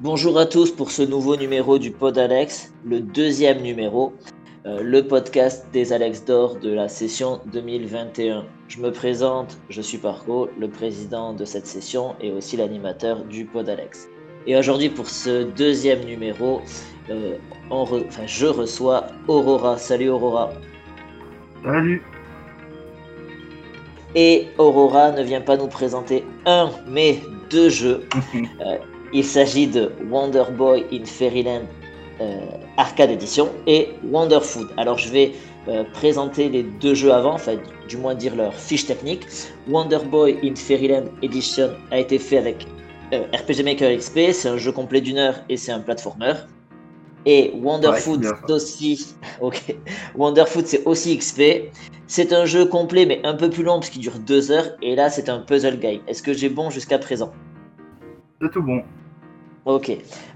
Bonjour à tous pour ce nouveau numéro du Pod Alex, le deuxième numéro, euh, le podcast des Alex d'Or de la session 2021. Je me présente, je suis Parco, le président de cette session et aussi l'animateur du Pod Alex. Et aujourd'hui pour ce deuxième numéro, euh, je reçois Aurora. Salut Aurora. Salut. Et Aurora ne vient pas nous présenter un, mais deux jeux. Euh, il s'agit de Wonder Boy in Fairyland euh, Arcade Edition et Wonder Food. Alors je vais euh, présenter les deux jeux avant, enfin du moins dire leur fiche technique. Wonder Boy in Fairyland Edition a été fait avec RPG Maker XP, c'est un jeu complet d'une heure et c'est un platformer. Et Wonder Food, c'est aussi. Ok. Wonder Food, c'est aussi XP. C'est un jeu complet, mais un peu plus long, parce qu'il dure deux heures. Et là, c'est un puzzle game. Est-ce que j'ai bon jusqu'à présent? C'est tout bon. Ok.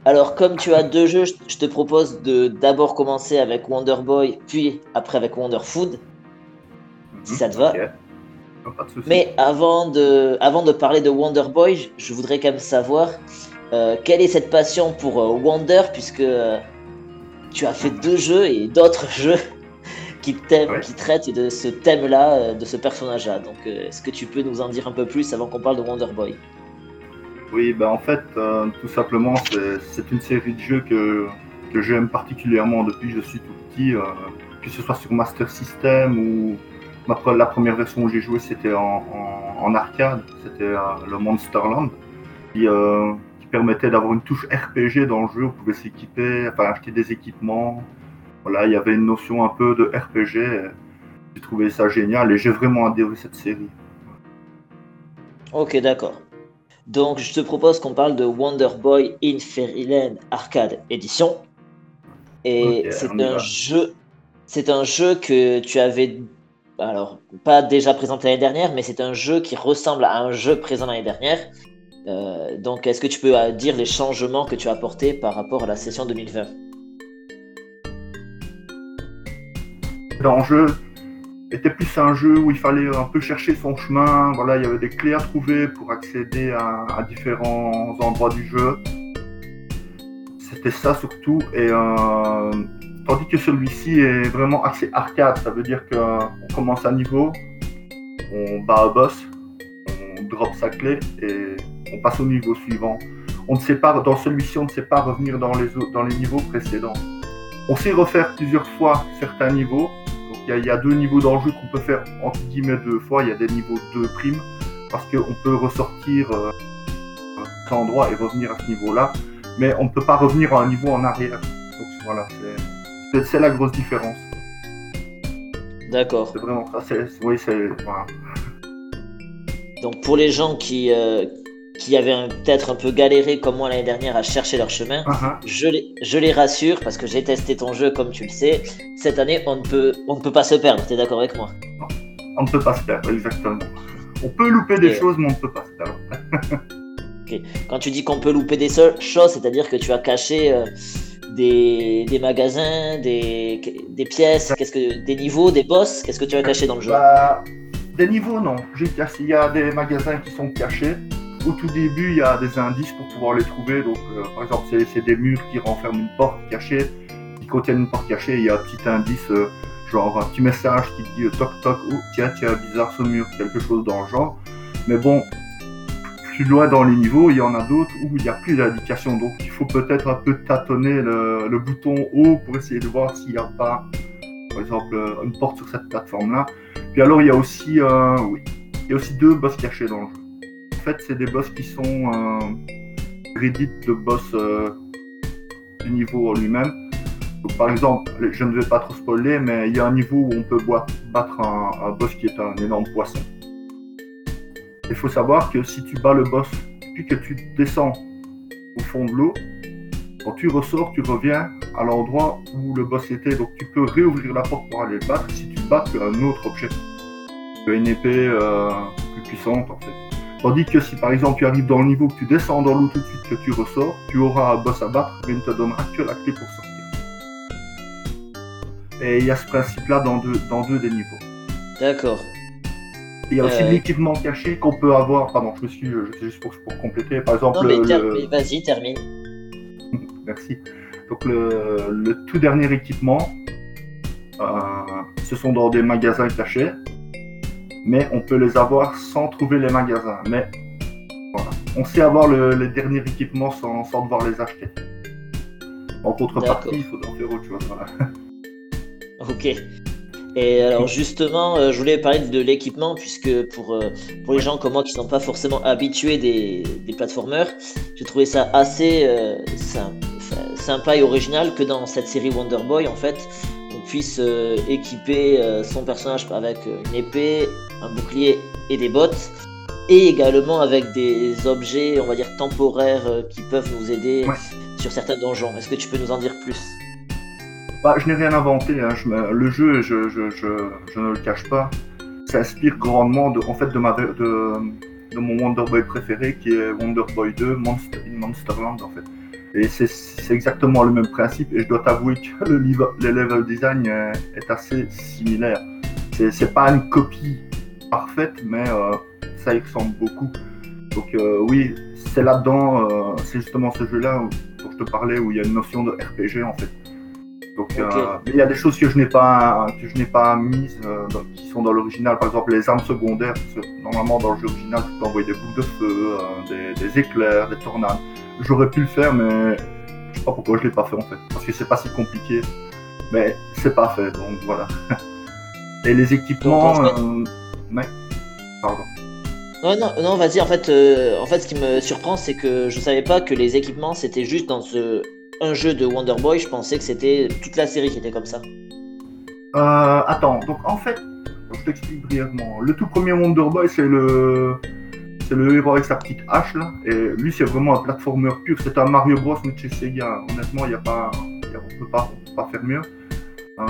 Alors, comme tu as deux jeux, je te propose de d'abord commencer avec Wonder Boy, puis après avec Wonder Food. Si ça te va. Pas de mais avant de, avant de parler de Wonder Boy, je voudrais quand même savoir euh, quelle est cette passion pour euh, Wonder, puisque euh, tu as fait deux jeux et d'autres jeux qui, qui traitent de ce thème-là, de ce personnage-là. Donc, est-ce que tu peux nous en dire un peu plus avant qu'on parle de Wonder Boy? Oui, ben en fait, euh, tout simplement, c'est une série de jeux que, que j'aime particulièrement depuis que je suis tout petit, que ce soit sur Master System ou la première version où j'ai joué, c'était en, arcade, c'était le Monsterland. Qui, permettait d'avoir une touche RPG dans le jeu. On pouvait s'équiper, enfin acheter des équipements. Voilà, il y avait une notion un peu de RPG. J'ai trouvé ça génial et j'ai vraiment adhéré cette série. Ok, d'accord. Donc, je te propose qu'on parle de Wonder Boy in Fairyland Arcade Edition. Et c'est un jeu, c'est un jeu que tu avais, alors pas déjà présenté l'année dernière, mais c'est un jeu qui ressemble à un jeu présent l'année dernière, euh, donc, est-ce que tu peux euh, dire les changements que tu as apportés par rapport à la session 2020 L'enjeu était plus un jeu où il fallait un peu chercher son chemin. Voilà, il y avait des clés à trouver pour accéder à, différents endroits du jeu. C'était ça surtout. Et euh, tandis que celui-ci est vraiment assez arcade, ça veut dire qu'on commence un niveau, on bat un boss, on drop sa clé et on passe au niveau suivant. On ne sait pas, dans celui-ci, on ne sait pas revenir dans les, dans les niveaux précédents. On sait refaire plusieurs fois certains niveaux. Donc il y, a deux niveaux d'enjeu qu'on peut faire entre guillemets deux fois. Il y a des niveaux de prime parce qu'on peut ressortir euh, un endroit et revenir à ce niveau-là, mais on ne peut pas revenir à un niveau en arrière. Donc voilà, c'est la grosse différence. D'accord. C'est vraiment ça. Oui, c'est voilà. Donc pour les gens qui, euh, qui avaient peut-être un peu galéré comme moi l'année dernière à chercher leur chemin, je, les, je les rassure parce que j'ai testé ton jeu comme tu le sais. Cette année, on ne peut, on ne peut pas se perdre. Tu es d'accord avec moi? On ne peut pas se perdre, exactement. On peut louper des choses, mais on ne peut pas se perdre. Quand tu dis qu'on peut louper des choses, c'est-à-dire que tu as caché euh, des, des, magasins, des, des pièces, qu'est-ce que, des niveaux, des boss. Qu'est-ce que tu as caché dans le jeu? Bah, Des niveaux, non. Il y a des magasins qui sont cachés au tout début, il y a des indices pour pouvoir les trouver. Donc, euh, par exemple, c'est des murs qui renferment une porte cachée, qui contiennent une porte cachée. Il y a un petit indice, euh, genre un petit message qui dit euh, toc toc, oh tiens, tiens, bizarre ce mur, quelque chose dans le genre. Mais bon, plus loin dans les niveaux, il y en a d'autres où il n'y a plus d'indication. Donc, il faut peut-être un peu tâtonner le, bouton haut pour essayer de voir s'il n'y a pas, par exemple, une porte sur cette plateforme-là. Puis alors, il y a aussi, oui, il y a aussi deux boss cachés dans le jeu fait, c'est des boss qui sont euh, de boss euh, du niveau en lui-même. par exemple, je ne vais pas trop spoiler, mais il y a un niveau où on peut battre un, boss qui est un énorme poisson. Il faut savoir que si tu bats le boss, puis que tu descends au fond de l'eau, quand tu ressors, tu reviens à l'endroit où le boss était. Donc tu peux réouvrir la porte pour aller le battre. Si tu bats, tu as un autre objet. Tu as une épée euh, plus puissante en fait. Tandis que si par exemple tu arrives dans le niveau, que tu descends dans l'eau tout de suite, que tu ressors, tu auras un boss à battre, mais il ne te donnera que la clé pour sortir. Et il y a ce principe-là dans deux, dans deux des niveaux. D'accord. Il y a aussi euh... l'équipement caché qu'on peut avoir. Pardon, je me suis, juste pour, pour compléter. Par exemple, non, mais, vas-y, termine. merci. Donc le, tout dernier équipement, euh, ce sont dans des magasins cachés, mais on peut les avoir sans trouver les magasins. Mais voilà. on sait avoir le, les derniers équipements sans, sans, devoir les acheter. En contrepartie, il faut en faire autre chose. Voilà. Ok. Et alors justement, euh, je voulais parler de l'équipement, puisque pour, euh, pour les gens comme moi qui ne sont pas forcément habitués des, des plateformeurs, j'ai trouvé ça assez euh, sympa et original que dans cette série Wonder Boy, en fait, puisse équiper son personnage avec une épée, un bouclier et des bottes, et également avec des objets, on va dire, temporaires qui peuvent nous aider sur certains donjons. Est-ce que tu peux nous en dire plus? Bah, je n'ai rien inventé. Hein. le jeu, je, ne le cache pas, s'inspire grandement de, en fait, de, ma, de, mon Wonder Boy préféré, qui est Wonder Boy 2, Monster, in Monsterland, en fait. Et c'est exactement le même principe. Et je dois t'avouer que le, level design est, assez similaire. C'est pas une copie parfaite, mais euh, ça y ressemble beaucoup. Donc euh, oui, c'est là-dedans, euh, c'est justement ce jeu-là dont je te parlais, où il y a une notion de RPG en fait. Donc, euh, il y a des choses que je n'ai pas que je n'ai pas mises euh, qui sont dans l'original. Par exemple, les armes secondaires. normalement, dans le jeu original, tu peux envoyer des boules de feu, euh, des, éclairs, des tornades. J'aurais pu le faire, mais je sais pas pourquoi je l'ai pas fait en fait. Parce que c'est pas si compliqué. Mais c'est pas fait, donc voilà. Et les équipements. mais... Pardon. Non, non, non vas-y. En fait, en fait, ce qui me surprend, c'est que je savais pas que les équipements c'était juste dans ce un jeu de Wonder Boy, je pensais que c'était toute la série qui était comme ça. Euh, attends, donc en fait, je t'explique brièvement. Le tout premier Wonder Boy, c'est le c'est le héros avec sa petite hache là, et lui c'est vraiment un platformer pur. C'est un Mario Bros mais chez Sega. Honnêtement, il y a pas, on peut pas, peut pas faire mieux. Euh,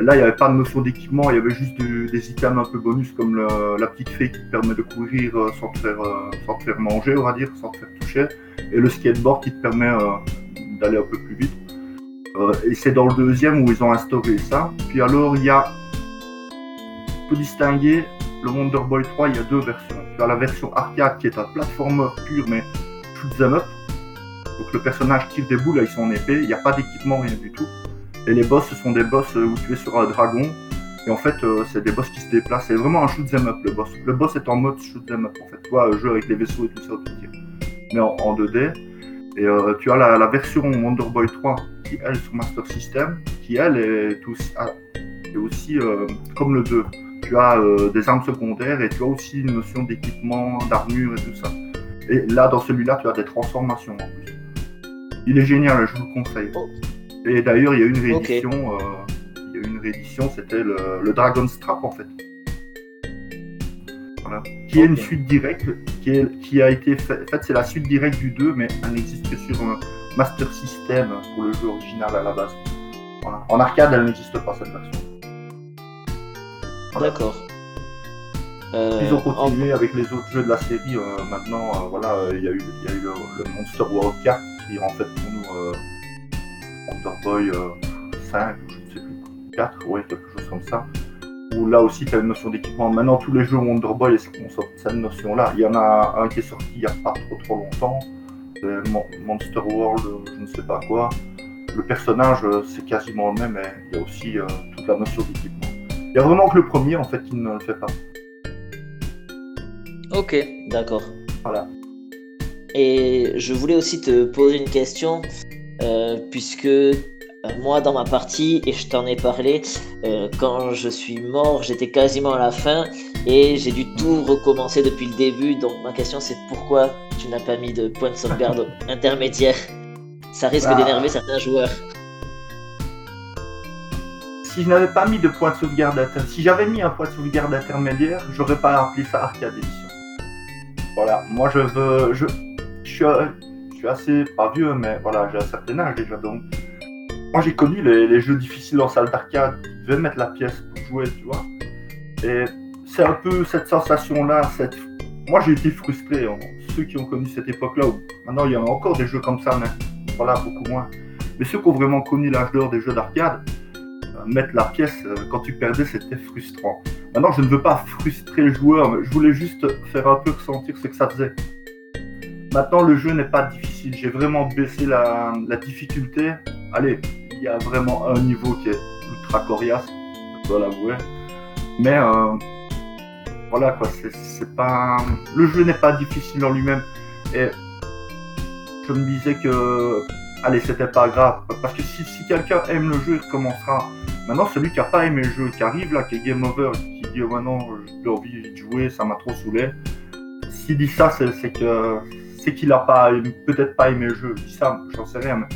là, il n'y avait pas de notion d'équipement, il y avait juste des items un peu bonus comme la petite fée qui te permet de courir euh, sans te, faire, sans te faire manger, on va dire, sans te faire toucher, et le skateboard qui te permet d'aller un peu plus vite. Euh, et c'est dans le deuxième où ils ont instauré ça. Puis alors, il y a. On distinguer le Wonder Boy 3, il y a deux versions. Tu as la version arcade qui est un platformer pur, mais shoot them up. Donc le personnage tire des boules avec son épée, il n'y a pas d'équipement, rien du tout. Et les boss, ce sont des boss où tu es sur un dragon. Et en fait, euh, c'est des boss qui se déplacent. C'est vraiment un shoot them up, le boss. Le boss est en mode shoot them up, en fait. Tu vois, jeu avec les vaisseaux et tout ça, Mais en, en 2D. Et euh, tu as la, version Wonder Boy 3 qui, elle, sur Master System, qui, elle, est aussi, ah, aussi euh, comme le 2. Tu as euh, des armes secondaires et tu as aussi une notion d'équipement, d'armure et tout ça. Et là, dans celui-là, tu as des transformations en plus. Il est génial, je vous le conseille. Oh. Et d'ailleurs, il y a une réédition. il y a une réédition, c'était le, le Dragon Strap en fait qui est une suite directe, qui, qui a été faite, en fait, c'est la suite directe du 2, mais elle n'existe que sur un Master System pour le jeu original à la base. En arcade, elle n'existe pas cette version. D'accord. Euh, Ils ont continué avec les autres jeux de la série. Euh, maintenant, euh, voilà, il y a eu, y a eu le, Monster World 4 qui est en fait pour nous Wonder Boy 5, je ne sais plus, 4, ouais, quelque chose comme ça où là aussi tu as une notion d'équipement. Maintenant, tous les jeux Wonder Boy ont cette notion-là? Il y en a un qui est sorti il n'y a pas trop trop longtemps, Monster World, je ne sais pas quoi. Le personnage, c'est quasiment le même, mais il y a aussi toute la notion d'équipement. Il y a vraiment que le premier en fait qui ne le fait pas. Ok, d'accord. Voilà. Et je voulais aussi te poser une question, euh, puisque euh, moi, dans ma partie, et je t'en ai parlé, euh, quand je suis mort, j'étais quasiment à la fin et j'ai dû tout recommencer depuis le début. Donc ma question c'est pourquoi tu n'as pas mis de point de sauvegarde intermédiaire? Ça risque bah. d'énerver certains joueurs. Si je n'avais pas mis de point de sauvegarde intermédiaire, si j'avais mis un point de sauvegarde intermédiaire, j'aurais pas appelé ça Arcade Edition. Voilà, moi je veux, je, je suis, je suis assez pas vieux, mais voilà, j'ai un certain âge déjà donc moi, j'ai connu les, jeux difficiles en salle d'arcade. Tu devais mettre la pièce pour jouer, tu vois. Et c'est un peu cette sensation-là. Cette... Moi, j'ai été frustré. Hein. Ceux qui ont connu cette époque-là, maintenant, il y en a encore des jeux comme ça, mais voilà, beaucoup moins. Mais ceux qui ont vraiment connu l'âge d'or des jeux d'arcade, mettre la pièce euh, quand tu perdais, c'était frustrant. Maintenant, je ne veux pas frustrer le joueur, mais je voulais juste faire un peu ressentir ce que ça faisait. Maintenant, le jeu n'est pas difficile. J'ai vraiment baissé la, difficulté. Allez, il y a vraiment un niveau qui est ultra coriace, je dois l'avouer. Mais euh, voilà quoi, c'est pas. Le jeu n'est pas difficile en lui-même. Et je me disais que. Allez, c'était pas grave. Parce que si, si quelqu'un aime le jeu, il recommencera. Maintenant, celui qui a pas aimé le jeu, qui arrive là, qui est game over, qui dit oh maintenant j'ai plus envie de jouer, ça m'a trop saoulé. S'il dit ça, c'est que c'est qu'il a pas peut-être pas aimé le jeu. Je dis ça, j'en sais rien. Mais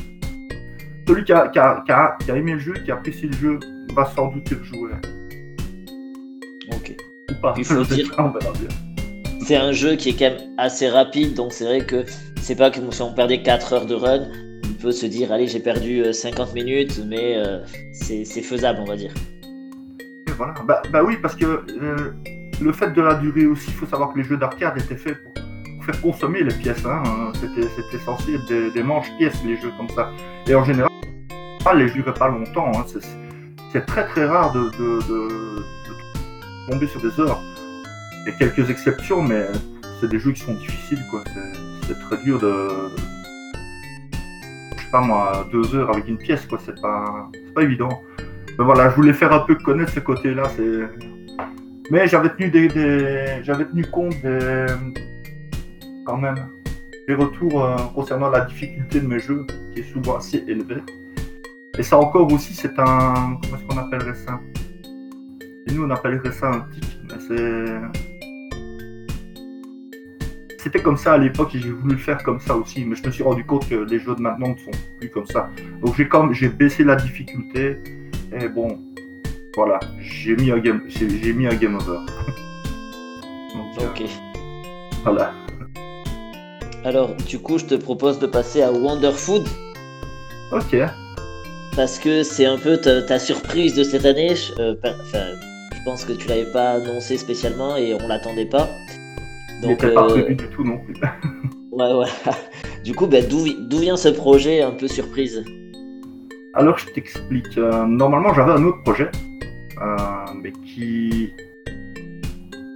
celui qui a, qui, a, qui, a, qui a, aimé le jeu, qui a apprécié le jeu, va sans doute y rejouer. Ok. Ou pas. Il faut dire. On verra bien. C'est un jeu qui est quand même assez rapide, donc c'est vrai que c'est pas comme si on perdait 4 heures de run. Se dire, allez, j'ai perdu euh, 50 minutes, mais euh, c'est faisable, on va dire. Voilà. Bah, bah oui, parce que euh, le fait de la durée aussi, il faut savoir que les jeux d'arcade étaient faits pour, faire consommer les pièces. Hein. C'était censé être des, des manches-pièces, les jeux comme ça. Et en général, les jeux duraient pas longtemps. Hein. C'est- très très rare de, de, tomber sur des heures. Il y a quelques exceptions, mais c'est des jeux qui sont difficiles. quoi. C'est très dur de. Pas moi, deux heures avec une pièce, quoi. C'est pas, pas évident. Mais voilà, je voulais faire un peu connaître ce côté-là. C'est... Mais j'avais tenu des, j'avais tenu compte des quand même des retours euh, concernant la difficulté de mes jeux, qui est souvent assez élevée. Et ça encore aussi, c'est un comment est-ce qu'on appellerait ça? Nous, on appellerait ça un tic, mais c'est c'était comme ça à l'époque et j'ai voulu le faire comme ça aussi, mais je me suis rendu compte que les jeux de maintenant ne sont plus comme ça. Donc j'ai comme j'ai baissé la difficulté et bon, voilà, j'ai mis un game, j'ai mis un game over. Donc, euh, Ok. voilà. Alors, du coup, je te propose de passer à Wonder Food, Ok. parce que c'est un peu ta, ta surprise de cette année. Je, euh, enfin, je pense que tu l'avais pas annoncé spécialement et on l'attendait pas. N'était pas prévu du tout non plus. ouais, ouais. Du coup, ben, d'où vi- d'où vient ce projet un peu surprise Alors je t'explique. Euh, normalement j'avais un autre projet, euh, mais qui,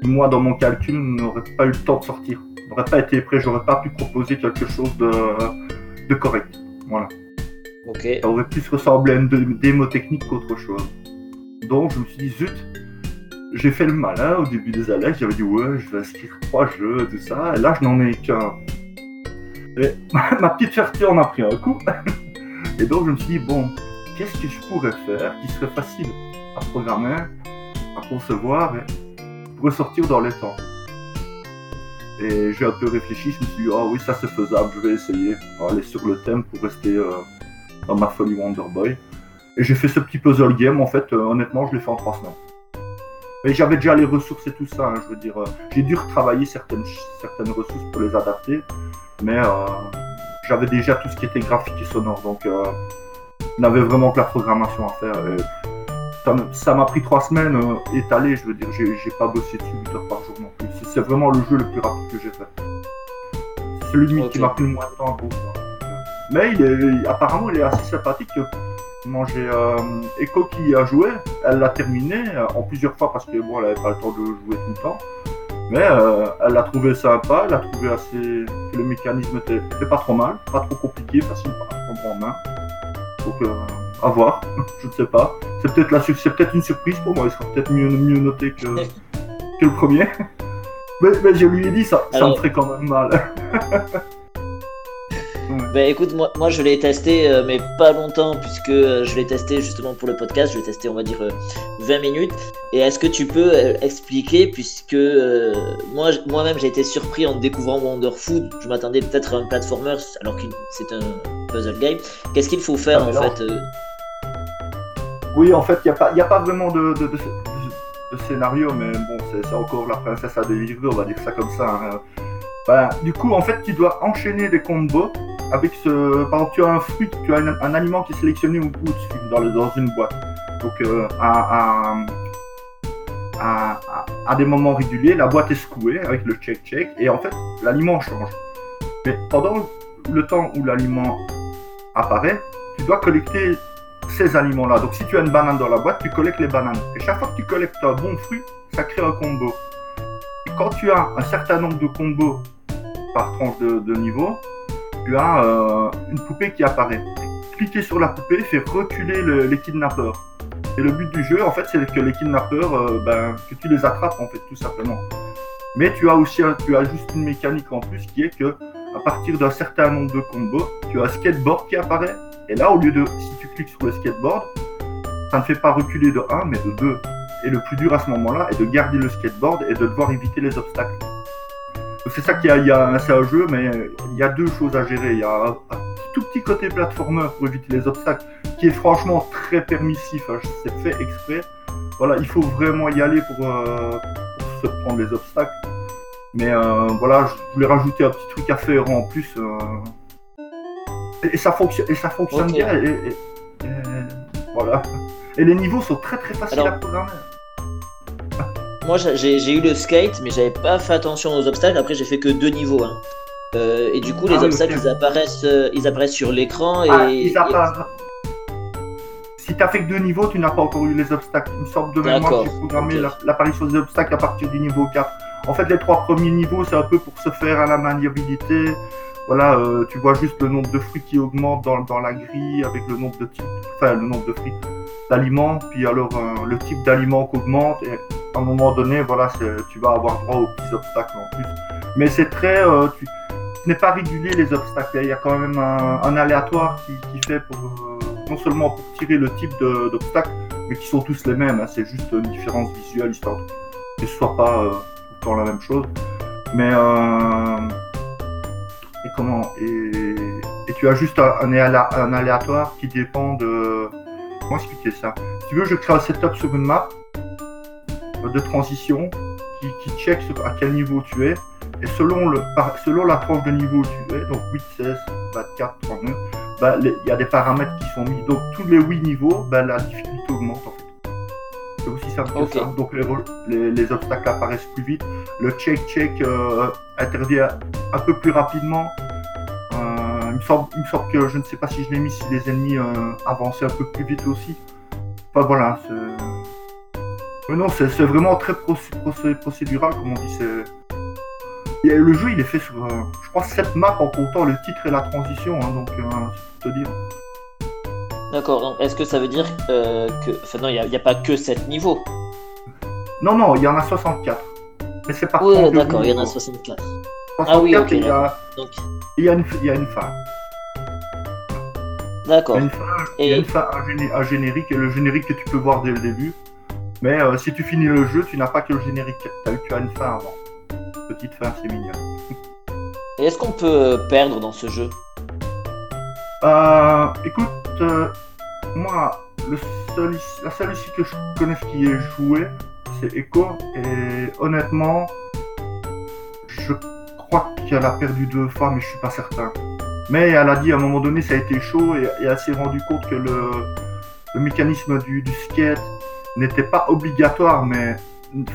moi dans mon calcul, n'aurait pas eu le temps de sortir. N'aurait pas été prêt, j'aurais pas pu proposer quelque chose de, de correct. Voilà. Ok. Ça aurait plus ressemblé à une dé- démo technique qu'autre chose. Donc je me suis dit, zut, j'ai fait le malin au début des années, j'avais dit, ouais, je vais inscrire trois jeux, tout ça, et là je n'en ai qu'un. Et ma petite fierté en a pris un coup. Et donc je me suis dit, bon, qu'est-ce que je pourrais faire qui serait facile à programmer, à concevoir et pourrait sortir dans les temps? Et j'ai un peu réfléchi, je me suis dit, ah oui, ça c'est faisable, je vais essayer. Aller sur le thème pour rester euh, dans ma folie Wonder Boy. Et j'ai fait ce petit puzzle game, en fait, euh, honnêtement, je l'ai fait en trois semaines. Mais j'avais déjà les ressources et tout ça, hein, je veux dire, euh, j'ai dû retravailler certaines, certaines ressources pour les adapter, mais euh, j'avais déjà tout ce qui était graphique et sonore, donc euh, on avait vraiment que la programmation à faire. Ça m'a pris trois semaines euh, étalées, je veux dire, j'ai pas bossé dessus 8 heures par jour non plus. C'est- vraiment le jeu le plus rapide que j'ai fait. C'est celui qui m'a pris le moins de temps. Mais il est, apparemment, il est assez sympathique. Moi, j'ai euh, Echo qui a joué, elle l'a terminé euh, en plusieurs fois parce que bon, elle avait pas le temps de jouer tout le temps. Mais euh, elle l'a trouvé sympa, elle a trouvé assez que le mécanisme était, était pas trop mal, pas trop compliqué, facile à prendre en main. Donc euh, à voir, je ne sais pas. C'est peut-être la c'est peut-être une surprise pour moi, il sera peut-être mieux, mieux noté que, que le premier. Mais, mais je lui ai dit ça, ça me ferait quand même mal. Ben écoute, moi, moi je l'ai testé, euh, mais pas longtemps, puisque euh, je l'ai testé justement pour le podcast. Je l'ai testé, on va dire, euh, 20 minutes. Et est-ce que tu peux euh, expliquer, puisque euh, moi, moi-même j'ai été surpris en découvrant Wonder Food. Je m'attendais peut-être à un platformer, alors que c'est un puzzle game. Qu'est-ce qu'il faut faire Ah, en non. fait euh, Oui, en fait, il n'y a, a pas vraiment de, de, de- de scénario, mais bon, c'est encore la princesse à délivrer, on va dire ça comme ça. hein. Bah, du coup, en fait, tu dois enchaîner des combos avec ce. Par exemple, tu as un fruit, tu as un, aliment qui est sélectionné au bout dans, dans une boîte. Donc, euh, à- à- à des moments réguliers, la boîte est secouée avec le check-check, et en fait, l'aliment change. Mais pendant le temps où l'aliment apparaît, tu dois collecter ces aliments-là. Donc si tu as une banane dans la boîte, tu collectes les bananes. Et chaque fois que tu collectes un bon fruit, ça crée un combo. Et quand tu as un certain nombre de combos par tranche de, niveau, tu as euh, une poupée qui apparaît. Cliquer sur la poupée fait reculer les kidnappeurs. Et le but du jeu, en fait, c'est que les kidnappeurs, euh, ben, que tu les attrapes, en fait, tout simplement. Mais tu as aussi, tu as juste une mécanique en plus qui est que, à partir d'un certain nombre de combos, tu as un skateboard qui apparaît. Et là, au lieu de, si tu cliques sur le skateboard, ça ne fait pas reculer de 1, mais de 2. Et le plus dur à ce moment-là est de garder le skateboard et de devoir éviter les obstacles. C'est ça qu'il y a, il y a c'est un jeu, mais il y a deux choses à gérer. Il y a un, tout petit côté platformer pour éviter les obstacles, qui est franchement très permissif. Hein. C'est fait exprès. Voilà, il faut vraiment y aller pour, euh, se prendre les obstacles. Mais euh, voilà, je voulais rajouter un petit truc à faire en plus. Euh. Et, ça fonctionne, et ça fonctionne bien. Et, voilà. Et les niveaux sont très très faciles à programmer. Moi j'ai eu le skate, mais j'avais pas fait attention aux obstacles. Après j'ai fait que deux niveaux. Hein. Euh, et du coup, les ah obstacles, ils apparaissent, euh, ils apparaissent sur l'écran et. Ah, ils apparaissent. Si tu as fait que deux niveaux, tu n'as pas encore eu les obstacles. Une sorte de mémoire, j'ai programmé l'apparition des obstacles à partir du niveau 4. En fait, les trois premiers niveaux, c'est un peu pour se faire à la maniabilité. Voilà, euh, tu vois juste le nombre de fruits qui augmente dans, dans, la grille avec le nombre de types, enfin le nombre de fruits d'aliments, puis alors le type d'aliment qu'augmente et un moment donné, voilà, tu vas avoir droit aux petits obstacles en plus. Mais c'est très, tu, n'est pas régulier les obstacles. Il y a quand même un, aléatoire qui, fait pour euh, non seulement pour tirer le type d'obstacles, mais qui sont tous les mêmes. Hein. C'est juste une différence visuelle histoire que ce soit pas euh, la même chose. Mais euh, et comment et, tu as juste un, un, aléatoire qui dépend de comment expliquer ça? Si tu veux, je crée un setup sur une map de transition qui, qui check à quel niveau tu es et selon, le, selon la tranche de niveau où tu es, donc 8, 16, 24, 39, bah, il y a des paramètres qui sont mis. Donc tous les 8 niveaux, bah, la difficulté augmente en fait. C'est aussi simple que ça. Donc les, les, obstacles apparaissent plus vite. Le check-check euh, intervient un peu plus rapidement. Euh, il, me semble, il, me semble, que je ne sais pas si je l'ai mis, si les ennemis euh, avançaient un peu plus vite aussi. Enfin voilà, c'est. Non, c'est vraiment très procédural, comme on dit. Le jeu, il est fait sur, euh, je crois, 7 maps en comptant le titre et la transition, hein, donc euh, te dire. D'accord, donc est-ce que ça veut dire euh, que. Enfin, non, il n'y a, pas que 7 niveaux? Non, non, il y en a 64. Mais c'est pas Oui, d'accord, il y en a 64. ah oui, ok. Il y, a... Donc... il, y a une... il y a une fin. D'accord. Il y a une fin, un, générique, et le générique que tu peux voir dès le début. Mais si tu finis le jeu, tu n'as pas que le générique. Tu as une fin avant petite fin, c'est mignon. Et est-ce qu'on peut perdre dans ce jeu? Euh, Écoute, euh, moi, le seul, la seule ici que je connais qui est joué, c'est Echo. Et honnêtement, je crois qu'elle a perdu deux fois, mais je suis pas certain. Mais elle a dit à un moment donné, ça a été chaud et, elle s'est rendu compte que le, mécanisme du skate n'était pas obligatoire, mais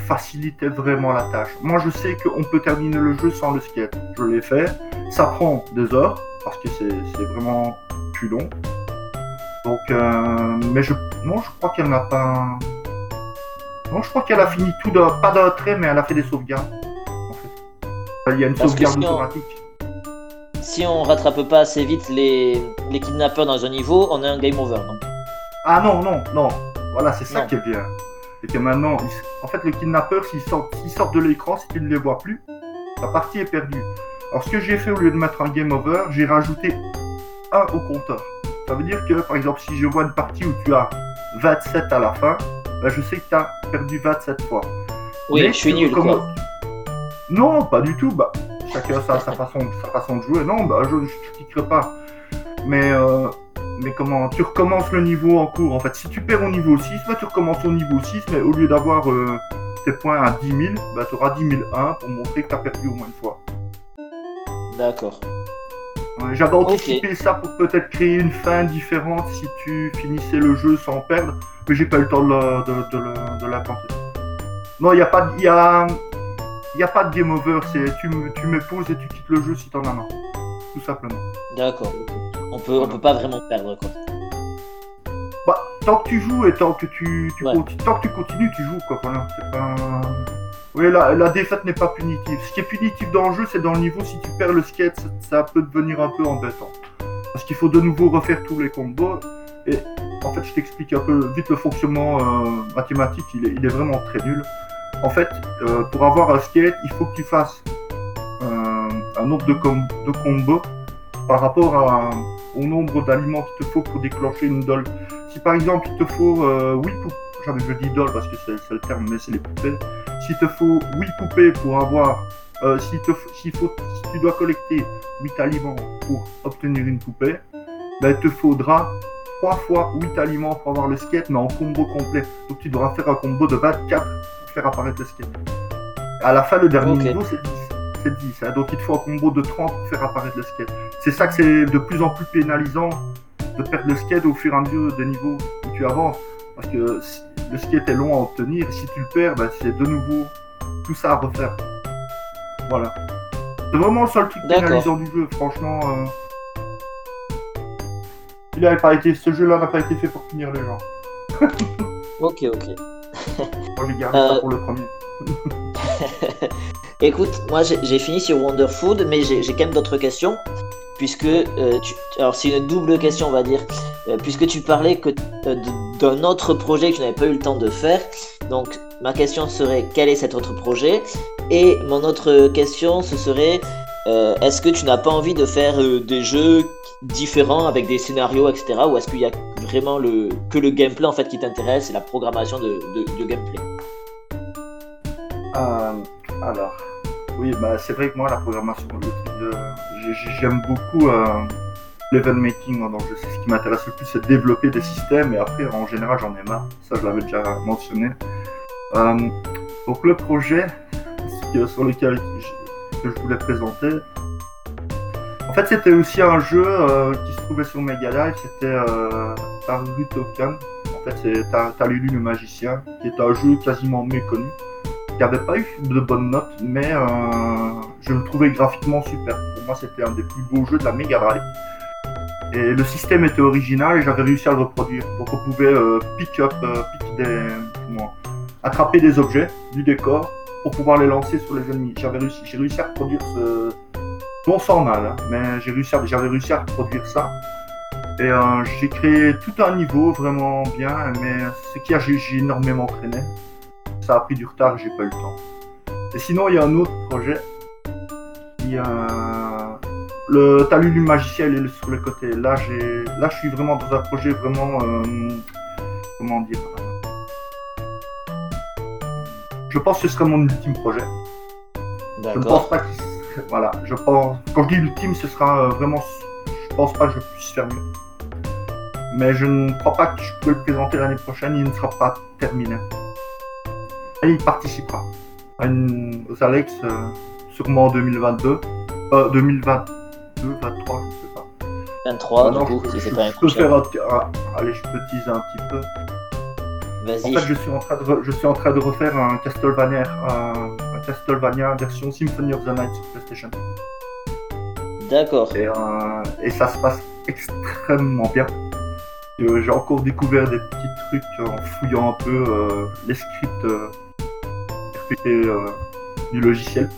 facilitait vraiment la tâche. Moi, je sais qu'on peut terminer le jeu sans le skate. Je l'ai fait. Ça prend des heures parce que c'est vraiment plus long. Donc, euh, mais je, non, je crois qu'elle n'a pas. Non, je crois qu'elle a fini tout d'un, pas d'un trait, mais elle a fait des sauvegardes. En fait. Il y a une sauvegarde automatique. Si on rattrape pas assez vite les, les kidnappeurs dans un niveau, on a un game over. Ah non, non, non. Voilà, c'est ça qui est bien et que maintenant, en fait, le kidnappeur, s'il sort, sort de l'écran, si tu ne les vois plus, la partie est perdue. Alors, ce que j'ai fait, au lieu de mettre un game over, j'ai rajouté un au compteur. Ça veut dire que, par exemple, si je vois une partie où tu as 27 à la fin, ben, je sais que tu as perdu 27 fois. Oui, je suis nul, quoi. Non, pas du tout. Bah, chacun a sa, façon, sa façon de jouer. Non, bah, je ne critiquerai pas. Mais euh, mais comment Tu recommences le niveau en cours. En fait, si tu perds au niveau 6, bah, tu recommences au niveau 6, mais au lieu d'avoir euh, tes points à 10 000, bah, tu auras 10 001 pour montrer que tu as perdu au moins une fois. D'accord. J'avais anticipé ça pour peut-être créer une fin différente si tu finissais le jeu sans perdre, mais j'ai pas eu le temps de, la tenter. Non, il n'y a, pas de, y a, y a pas de game over, tu, tu mets pause et tu quittes le jeu si tu en as marre. Tout simplement. D'accord. On peut, on peut pas vraiment perdre quoi. Bah, tant que tu joues et tant que tu, tu tant que tu continues, tu joues quoi. Voilà, c'est pas. Oui, la, la défaite n'est pas punitive. Ce qui est punitif dans le jeu, c'est dans le niveau, si tu perds le skate, ça, ça peut devenir un peu embêtant. Parce qu'il faut de nouveau refaire tous les combos. Et en fait, je t'explique un peu vite le fonctionnement euh, mathématique, il est, il est vraiment très nul. En fait, euh, pour avoir un skate, il faut que tu fasses euh, un nombre de, com- de combos par rapport à- au nombre d'aliments qu'il te faut pour déclencher une doll. Si par exemple il te faut euh, 8 poupées, je dis doll parce que c'est le terme, mais c'est les poupées. S'il te faut 8 poupées pour avoir, euh, te s'il faut, si tu dois collecter 8 aliments pour obtenir une poupée, ben, il te faudra 3 fois 8 aliments pour avoir le skate, mais en combo complet. Donc tu devras faire un combo de 24 pour faire apparaître le skate. À la fin, le dernier niveau, c'est 10. C'est 10. hein. Donc il te faut un combo de 30 pour faire apparaître le skate. C'est ça que c'est de plus en plus pénalisant de perdre le skate au fur et à mesure des niveaux où tu avances. Parce que le skate est long à obtenir, et si tu le perds, ben, c'est de nouveau tout ça à refaire. Voilà. C'est vraiment le seul truc pénalisant du jeu, franchement. euh. Il avait pas été, ce jeu-là n'a pas été fait pour punir les gens. Ok, ok. Moi j'ai gardé Euh. ça pour le premier. Écoute, moi j'ai fini sur Wonder Food, mais j'ai quand même d'autres questions. Puisque, euh, alors c'est une double question, on va dire. Euh, puisque tu parlais que euh, d'un autre projet que tu n'avais pas eu le temps de faire. Donc, ma question serait quel est cet autre projet? Et mon autre question, ce serait est-ce que tu n'as pas envie de faire des jeux différents avec des scénarios, etc. Ou est-ce qu'il y a vraiment que le gameplay en fait qui t'intéresse et la programmation de, gameplay? Alors, oui, bah, c'est vrai que moi, la programmation, j'aime beaucoup euh, l'event making jeu. C'est ce qui m'intéresse le plus, c'est développer des systèmes et après, en général, j'en ai marre. Ça, je l'avais déjà mentionné. Euh, donc, le projet sur lequel je, voulais présenter, en fait, c'était aussi un jeu euh, qui se trouvait sur Mega Drive, c'était euh, Token. En fait, c'est Ta- Talulu le magicien, qui est un jeu quasiment méconnu qui n'avait pas eu de bonnes notes, mais euh, je le trouvais graphiquement super. Pour moi, c'était un des plus beaux jeux de la Mega Drive. Et le système était original et j'avais réussi à le reproduire. Donc on pouvait euh, pick up, euh, pick des, attraper des objets du décor pour pouvoir les lancer sur les ennemis. J'avais réussi, j'ai réussi à reproduire ce, bon sans mal, hein, mais j'ai réussi, j'avais réussi à reproduire ça. Et j'ai créé tout un niveau vraiment bien, mais ce qui a j'ai énormément traîné ça a pris du retard, j'ai pas eu le temps. Et sinon, il y a un autre projet. Il y a le talus du magicien, il est sur le côté. Là, j'ai, là, je suis vraiment dans un projet vraiment, euh, comment dire? Je pense que ce sera mon ultime projet. Je ne pense pas serait- voilà, je pense. Quand je dis ultime, ce sera euh, vraiment. Je pense pas que je puisse faire mieux. Mais je ne crois pas que je peux le présenter l'année prochaine. Il ne sera pas terminé. Et il participera à une, aux Alex euh, sûrement en 2022, euh, 2022, 23, je ne sais pas. 23, Ah non, du coup, je, je- pas je peux incroyable. faire un, un- allez, je peux teaser un petit peu. En fait, je suis en train de, je suis en train de refaire un Castlevania, un, un Castlevania version Symphony of the Night sur PlayStation. D'accord. Et, euh, et ça se passe extrêmement bien. Euh, J'ai encore découvert des petits trucs en fouillant un peu euh, les scripts euh, du logiciel.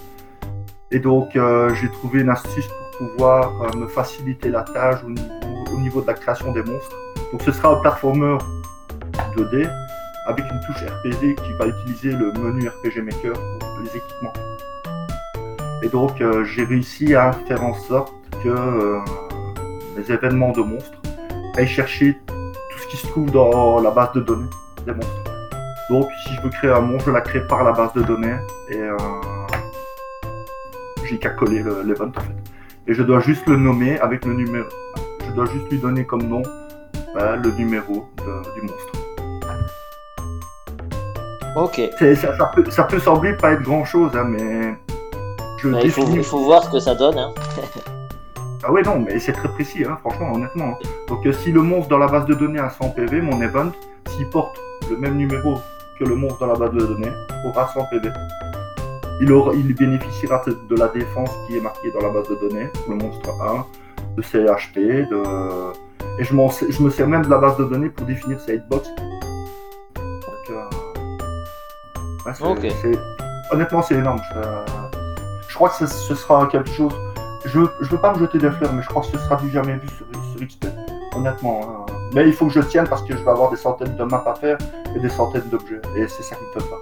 Et donc euh, j'ai trouvé une astuce pour pouvoir euh, me faciliter la tâche au niveau, au niveau de la création des monstres. Donc ce sera un platformer 2D avec une touche RPG qui va utiliser le menu RPG Maker pour les équipements. Et donc j'ai réussi à faire en sorte que les événements de monstres aillent chercher tout ce qui se trouve dans la base de données des monstres. Donc si je veux créer un monstre, je la crée par la base de données et euh, j'ai qu'à coller le- l'event en fait. Et je dois juste le nommer avec le numéro. Je dois juste lui donner comme nom bah, le numéro de- du monstre. Ok. C'est- Ça, ça peut, ça peut sembler pas être grand chose, mais je Bah, il, faut, définis- il faut voir ce que ça donne. Hein. Ah ouais, non, mais c'est très précis, hein, franchement, honnêtement. hein. Donc, euh, si le monstre dans la base de données a 100 PV, mon event, s'il porte le même numéro que le monstre dans la base de données, aura 100 PV. Il, aura, il bénéficiera de la défense qui est marquée dans la base de données, le monstre 1, de ses HP, de... et je, je me sers même de la base de données pour définir ses hitbox. Donc, euh, ouais, c'est- Ok. c'est- honnêtement, c'est énorme. Je, je crois que ce, ce sera quelque chose. Je, je veux pas me jeter des fleurs, mais je crois que ce sera du jamais vu sur, sur XP. Honnêtement. hein. Mais il faut que je tienne parce que je vais avoir des centaines de maps à faire et des centaines d'objets. Et c'est ça qui me fait peur.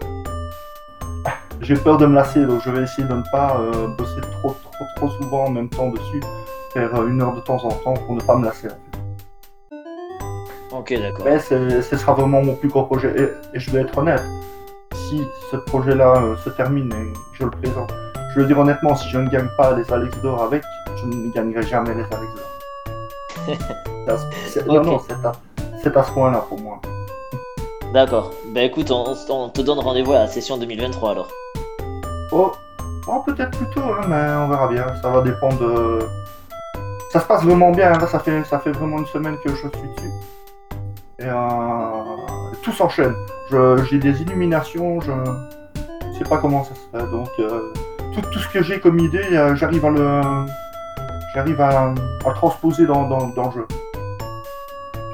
J'ai peur de me lasser, donc je vais essayer de ne pas euh, bosser trop, trop, trop souvent en même temps dessus. Faire euh, une heure de temps en temps pour ne pas me lasser. en fait. Ok, d'accord. Mais ce sera vraiment mon plus gros projet. Et, et je vais être honnête, si ce projet-là euh, se termine et que je le présente, je veux dire honnêtement, si je ne gagne pas les Alex d'or avec, je ne gagnerai jamais les Alex d'or. C'est à ce- c'est- non, non, c'est à, ce point-là pour moi. D'accord. Bah écoute, on, on te donne rendez-vous à la session 2023 alors. Oh, oh, peut-être plus tôt, hein, mais on verra bien. Ça va dépendre de. Ça se passe vraiment bien. hein. Là, ça fait, ça fait vraiment une semaine que je suis dessus. Et euh, tout s'enchaîne. J'ai des illuminations. Je ne sais pas comment ça se fait. Donc, euh, tout, tout ce que j'ai comme idée, euh, j'arrive à le. J'arrive à, à transposer dans, dans, dans le jeu.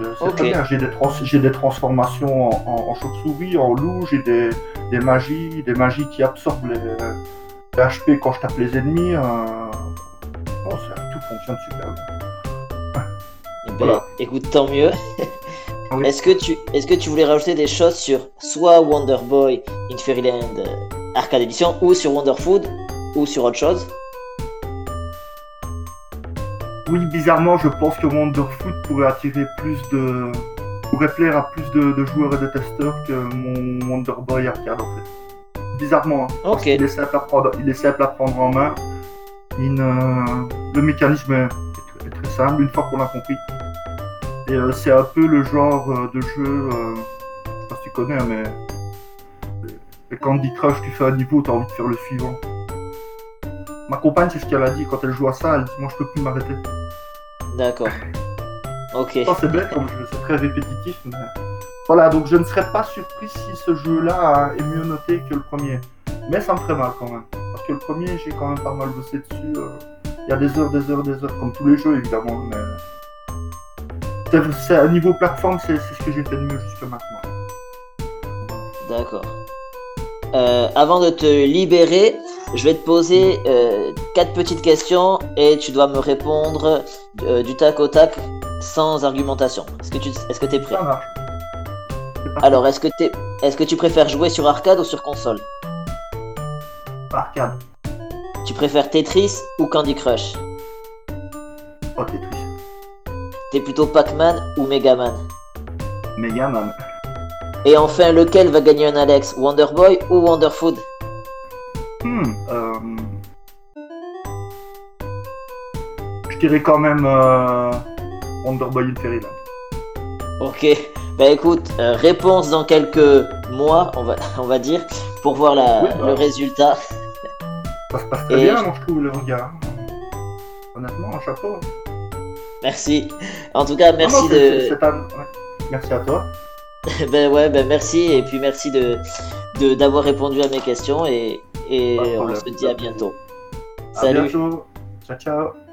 Euh, C'est très bien. J'ai des, trans- j'ai des transformations en, en, en chauve-souris, en loup, j'ai des, des magies, des magies qui absorbent les, les HP quand je tape les ennemis. euh, Oh, ça, tout fonctionne super bien. Eh ben, Voilà. Écoute, tant mieux. Oui. Est-ce que tu est-ce que tu voulais rajouter des choses sur soit Wonder Boy in Fairyland euh, Arcade Edition ou sur Wonder Food ou sur autre chose? Oui, bizarrement, je pense que Wonderfoot pourrait attirer plus de. pourrait plaire à plus de, de joueurs et de testeurs que mon Wonder Boy arcade en fait. Bizarrement, hein, parce qu'il est simple à prendre, il est simple à prendre en main. Il Le mécanisme est, est très, simple une fois qu'on l'a compris. Et euh, c'est un peu le genre euh, de jeu, euh, je sais pas si tu connais, hein, mais les Candy Crush, tu fais un niveau, tu as envie de faire le suivant. Ma compagne, c'est ce qu'elle a dit quand elle joue à ça, elle dit moi je peux plus m'arrêter. D'accord. Ok. Ça c'est bête comme c'est très répétitif, mais voilà, donc je ne serais pas surpris si ce jeu-là est mieux noté que le premier. Mais ça me ferait mal quand même, parce que le premier, j'ai quand même pas mal bossé dessus. euh, Il y a des heures, des heures, des heures, comme tous les jeux évidemment, mais à niveau plateforme, c'est c'est ce que j'ai fait de mieux jusque maintenant. D'accord. Euh, avant de te libérer, je vais te poser euh, quatre petites questions et tu dois me répondre euh, du tac au tac sans argumentation. Est-ce que tu est-ce que t'es prêt? Ça marche. Alors, est-ce que que tu préfères jouer sur arcade ou sur console? Arcade, Tu préfères Tetris ou Candy Crush? Pas Tetris, T'es plutôt Pac-Man ou Megaman Megaman. Et enfin, lequel va gagner un Alex? Wonder Boy ou Wonder Food Hmm, euh... Je dirais quand même euh... Wonder Boy in Fairyland. Ok. Bah écoute, euh, réponse dans quelques mois, on va, on va dire, pour voir la, Oui, bah. le résultat. Ça se passe très Et bien, je- moi je trouve le regard. Honnêtement, un chapeau. Merci. En tout cas, merci non, de. ouais. Merci à toi. ben ouais, ben merci et puis merci de de- d'avoir répondu à mes questions et, et on se dit à bientôt. À Salut. bientôt. Ciao, ciao.